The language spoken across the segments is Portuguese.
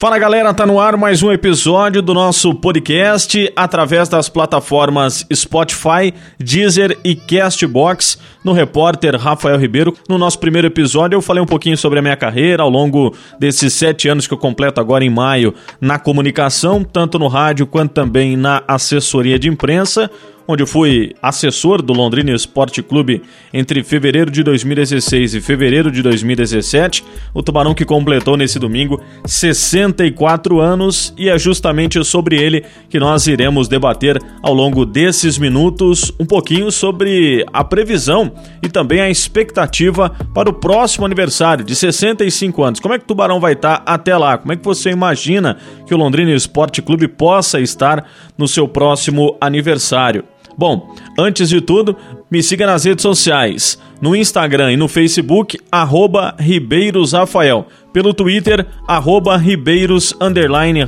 Fala galera, tá no ar mais um episódio do nosso podcast através das plataformas Spotify, Deezer e Castbox. No repórter Rafael Ribeiro. No nosso primeiro episódio, eu falei um pouquinho sobre a minha carreira ao longo desses sete anos que eu completo agora em maio na comunicação, tanto no rádio quanto também na assessoria de imprensa onde eu fui assessor do Londrina Esporte Clube entre fevereiro de 2016 e fevereiro de 2017. O Tubarão que completou nesse domingo 64 anos e é justamente sobre ele que nós iremos debater ao longo desses minutos um pouquinho sobre a previsão e também a expectativa para o próximo aniversário de 65 anos. Como é que o Tubarão vai estar até lá? Como é que você imagina que o Londrina Esporte Clube possa estar no seu próximo aniversário? Bom, antes de tudo, me siga nas redes sociais, no Instagram e no Facebook, arroba. Pelo Twitter, arroba Ribeiros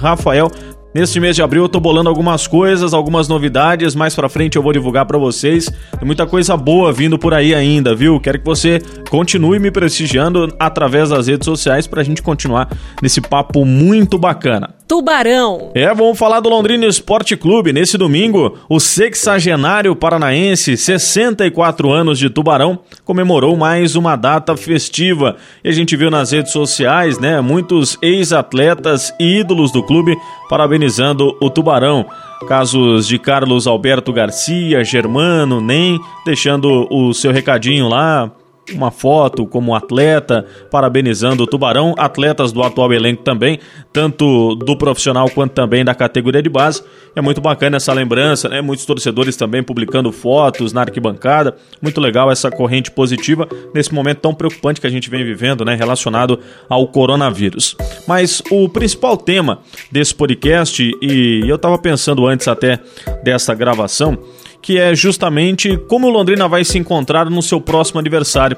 Rafael. Neste mês de abril eu tô bolando algumas coisas, algumas novidades, mais pra frente eu vou divulgar para vocês. Tem muita coisa boa vindo por aí ainda, viu? Quero que você continue me prestigiando através das redes sociais pra gente continuar nesse papo muito bacana. Tubarão. É, vamos falar do Londrina Esporte Clube. Nesse domingo, o sexagenário paranaense, 64 anos de Tubarão, comemorou mais uma data festiva. E a gente viu nas redes sociais, né, muitos ex-atletas e ídolos do clube parabenizando o Tubarão. Casos de Carlos Alberto Garcia, Germano, Nem, deixando o seu recadinho lá, uma foto como atleta, parabenizando o Tubarão, atletas do atual elenco também, tanto do profissional quanto também da categoria de base. É muito bacana essa lembrança, né? Muitos torcedores também publicando fotos na arquibancada. Muito legal essa corrente positiva nesse momento tão preocupante que a gente vem vivendo, né, relacionado ao coronavírus. Mas o principal tema desse podcast e eu estava pensando antes até dessa gravação, que é justamente como o Londrina vai se encontrar no seu próximo aniversário.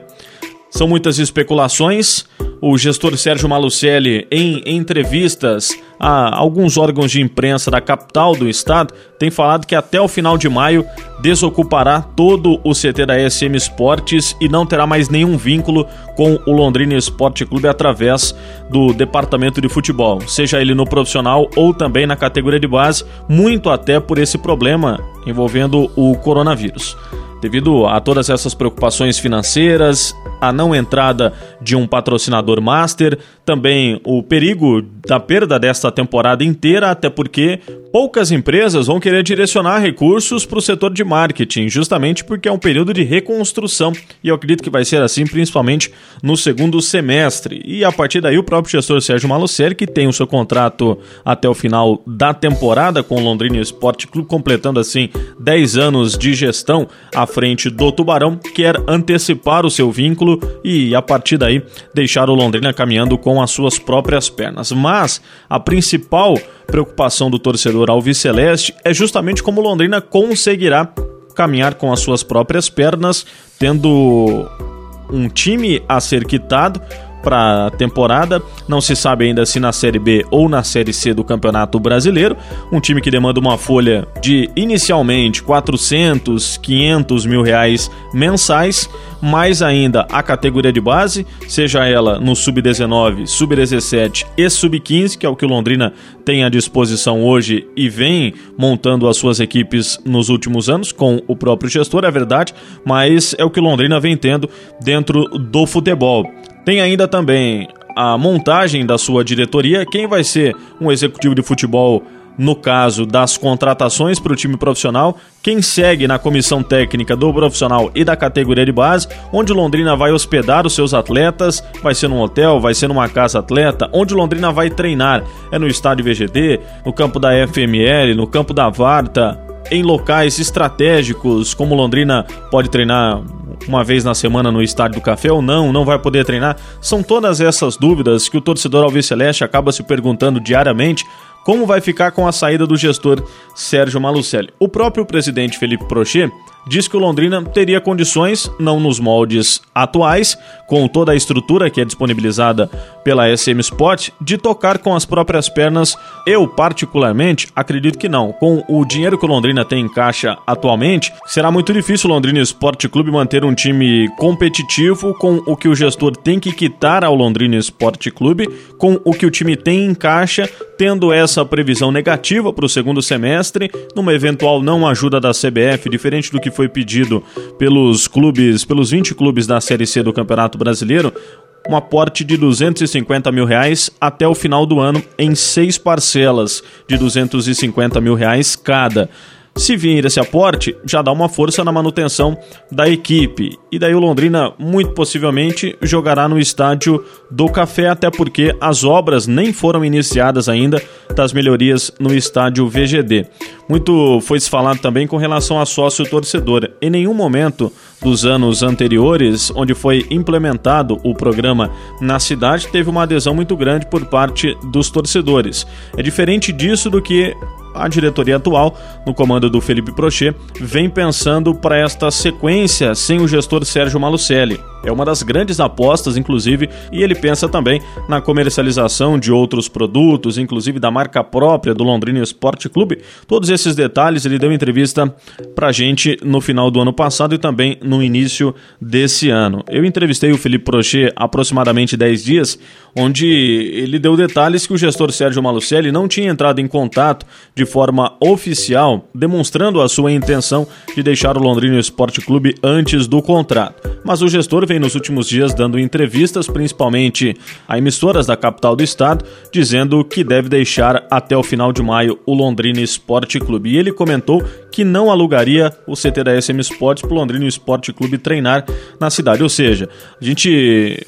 São muitas especulações. O gestor Sérgio Malucelli, em entrevistas a alguns órgãos de imprensa da capital do estado, tem falado que até o final de maio desocupará todo o CT da SM Esportes e não terá mais nenhum vínculo com o Londrina Esporte Clube através do departamento de futebol, seja ele no profissional ou também na categoria de base, muito até por esse problema envolvendo o coronavírus. Devido a todas essas preocupações financeiras, a não entrada de um patrocinador master, também o perigo da perda desta temporada inteira, até porque poucas empresas vão querer direcionar recursos para o setor de marketing, justamente porque é um período de reconstrução e eu acredito que vai ser assim principalmente no segundo semestre. E a partir daí o próprio gestor Sérgio Malucelli, que tem o seu contrato até o final da temporada com o Londrina Esporte Clube, completando assim 10 anos de gestão à frente do Tubarão, quer antecipar o seu vínculo e a partir daí deixar o Londrina caminhando com as suas próprias pernas. Mas a principal preocupação do torcedor alviceleste é justamente como Londrina conseguirá caminhar com as suas próprias pernas, tendo um time a ser quitado, para a temporada. Não se sabe ainda se na Série B ou na Série C do Campeonato Brasileiro. Um time que demanda uma folha de inicialmente 400, 500 mil reais mensais, mais ainda a categoria de base, seja ela no Sub-19, Sub-17 e Sub-15, que é o que o Londrina tem à disposição hoje e vem montando as suas equipes nos últimos anos com o próprio gestor, é verdade, mas é o que Londrina vem tendo dentro do futebol. Tem ainda também a montagem da sua diretoria, quem vai ser um executivo de futebol no caso das contratações para o time profissional, quem segue na comissão técnica do profissional e da categoria de base, onde Londrina vai hospedar os seus atletas, vai ser num hotel, vai ser numa casa atleta, onde Londrina vai treinar, é no estádio VGD, no campo da FML, no campo da Varta, em locais estratégicos, como Londrina pode treinar uma vez na semana no Estádio do Café ou não, não vai poder treinar? São todas essas dúvidas que o torcedor Alves Celeste acaba se perguntando diariamente como vai ficar com a saída do gestor Sérgio Malucelli. O próprio presidente Felipe Prochet diz que o Londrina teria condições, não nos moldes atuais, com toda a estrutura que é disponibilizada pela SM Sport, de tocar com as próprias pernas. Eu, particularmente, acredito que não. Com o dinheiro que o Londrina tem em caixa atualmente, será muito difícil o Londrina Esporte Clube manter um time competitivo com o que o gestor tem que quitar ao Londrina Esporte Clube, com o que o time tem em caixa, tendo essa previsão negativa para o segundo semestre, numa eventual não ajuda da CBF, diferente do que foi pedido pelos clubes, pelos 20 clubes da Série C do Campeonato Brasileiro, um aporte de 250 mil reais até o final do ano em seis parcelas de 250 mil reais cada. Se vir esse aporte, já dá uma força na manutenção da equipe. E daí o Londrina, muito possivelmente, jogará no estádio do Café, até porque as obras nem foram iniciadas ainda das melhorias no estádio VGD. Muito foi se falado também com relação a sócio torcedor. Em nenhum momento dos anos anteriores, onde foi implementado o programa na cidade, teve uma adesão muito grande por parte dos torcedores. É diferente disso do que a diretoria atual, no comando do Felipe Prochet, vem pensando para esta sequência sem o gestor Sérgio Malucelli. É uma das grandes apostas, inclusive, e ele pensa também na comercialização de outros produtos, inclusive da marca própria do Londrina Esporte Clube. Todos esses detalhes ele deu entrevista para a gente no final do ano passado e também no início desse ano. Eu entrevistei o Felipe Prochet há aproximadamente 10 dias, onde ele deu detalhes que o gestor Sérgio Malucelli não tinha entrado em contato de forma oficial, demonstrando a sua intenção de deixar o Londrina Esporte Clube antes do contrato. Mas o gestor vem nos últimos dias dando entrevistas, principalmente a emissoras da capital do estado, dizendo que deve deixar até o final de maio o Londrina Esporte Clube. E ele comentou que não alugaria o CT da SM Sports para o Londrina Esporte Clube treinar na cidade. Ou seja, a gente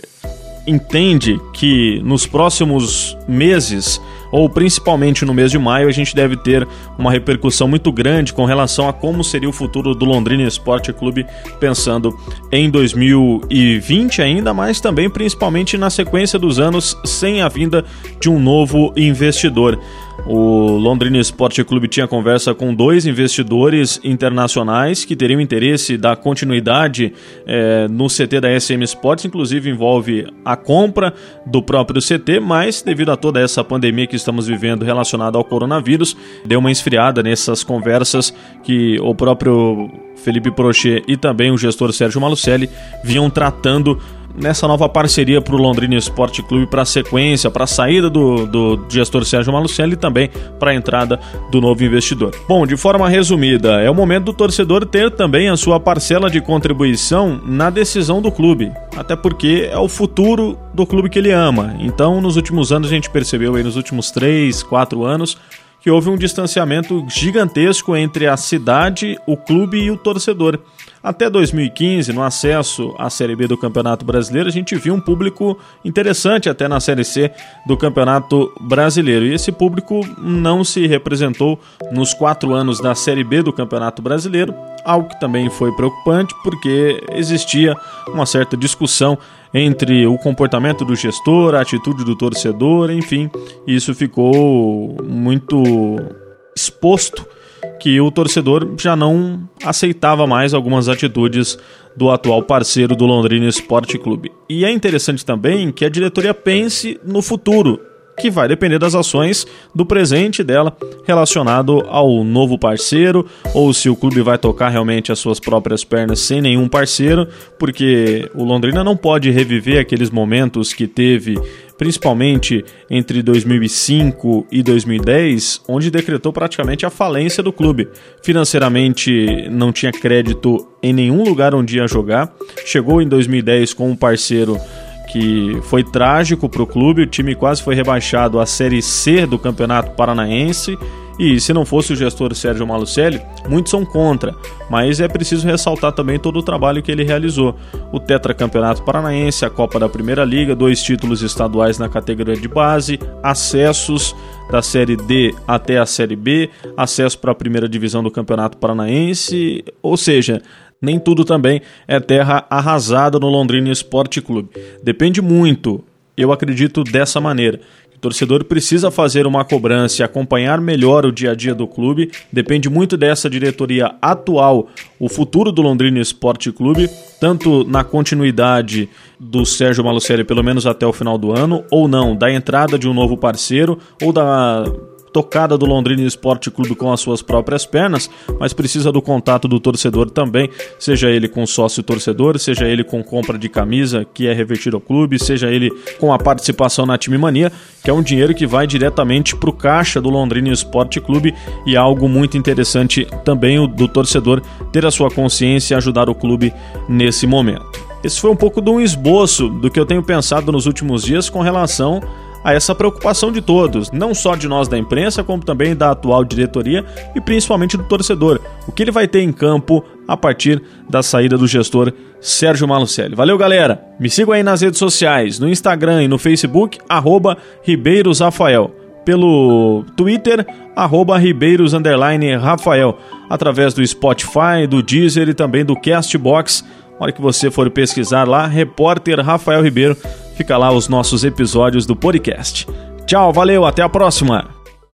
entende que nos próximos meses ou principalmente no mês de maio, a gente deve ter uma repercussão muito grande com relação a como seria o futuro do Londrina Esporte Clube pensando em 2020 ainda, mas também principalmente na sequência dos anos sem a vinda de um novo investidor. O Londrina Esporte Clube tinha conversa com dois investidores internacionais que teriam interesse da continuidade é, no CT da SM Sports, inclusive envolve a compra do próprio CT, mas devido a toda essa pandemia que estamos vivendo relacionada ao coronavírus, deu uma esfriada nessas conversas que o próprio Felipe Prochet e também o gestor Sérgio Malucelli vinham tratando nessa nova parceria para o Londrina Esporte Clube para a sequência, para a saída do, do gestor Sérgio Malucelli e também para a entrada do novo investidor. Bom, de forma resumida, é o momento do torcedor ter também a sua parcela de contribuição na decisão do clube, até porque é o futuro do clube que ele ama. Então, nos últimos anos, a gente percebeu aí, nos últimos 3, 4 anos, que houve um distanciamento gigantesco entre a cidade, o clube e o torcedor. Até 2015, no acesso à Série B do Campeonato Brasileiro, a gente viu um público interessante até na Série C do Campeonato Brasileiro. E esse público não se representou nos quatro anos da Série B do Campeonato Brasileiro, algo que também foi preocupante porque existia uma certa discussão entre o comportamento do gestor, a atitude do torcedor, enfim, isso ficou muito exposto que o torcedor já não aceitava mais algumas atitudes do atual parceiro do Londrina Esporte Clube. E é interessante também que a diretoria pense no futuro, que vai depender das ações do presente dela relacionado ao novo parceiro, ou se o clube vai tocar realmente as suas próprias pernas sem nenhum parceiro, porque o Londrina não pode reviver aqueles momentos que teve principalmente entre 2005 e 2010, onde decretou praticamente a falência do clube. Financeiramente não tinha crédito em nenhum lugar onde ia jogar. Chegou em 2010 com um parceiro que foi trágico para o clube. O time quase foi rebaixado à Série C do Campeonato Paranaense e se não fosse o gestor Sérgio Malucelli, muitos são contra, mas é preciso ressaltar também todo o trabalho que ele realizou. O Tetracampeonato Paranaense, a Copa da Primeira Liga, dois títulos estaduais na categoria de base, acessos da Série D até a Série B, acesso para a primeira divisão do Campeonato Paranaense, ou seja, nem tudo também é terra arrasada no Londrina Esporte Clube. Depende muito, eu acredito dessa maneira torcedor precisa fazer uma cobrança e acompanhar melhor o dia a dia do clube. Depende muito dessa diretoria atual, o futuro do Londrina Esporte Clube, tanto na continuidade do Sérgio Malucelli, pelo menos até o final do ano, ou não, da entrada de um novo parceiro, ou da tocada do Londrina Esporte Clube com as suas próprias pernas, mas precisa do contato do torcedor também, seja ele com sócio torcedor, seja ele com compra de camisa que é revertido ao clube, seja ele com a participação na Time Mania, que é um dinheiro que vai diretamente para o caixa do Londrina Esporte Clube e é algo muito interessante também do torcedor ter a sua consciência e ajudar o clube nesse momento. Esse foi um pouco de um esboço do que eu tenho pensado nos últimos dias com relação a essa preocupação de todos, não só de nós da imprensa, como também da atual diretoria e principalmente do torcedor. O que ele vai ter em campo a partir da saída do gestor Sérgio Malucelli. Valeu, galera! Me sigam aí nas redes sociais, no Instagram e no Facebook, arroba Ribeiros Rafael. Pelo Twitter, arroba Ribeiros Rafael. Através do Spotify, do Deezer e também do Castbox. Na hora que você for pesquisar lá, repórter Rafael Ribeiro, fica lá os nossos episódios do podcast. Tchau, valeu, até a próxima!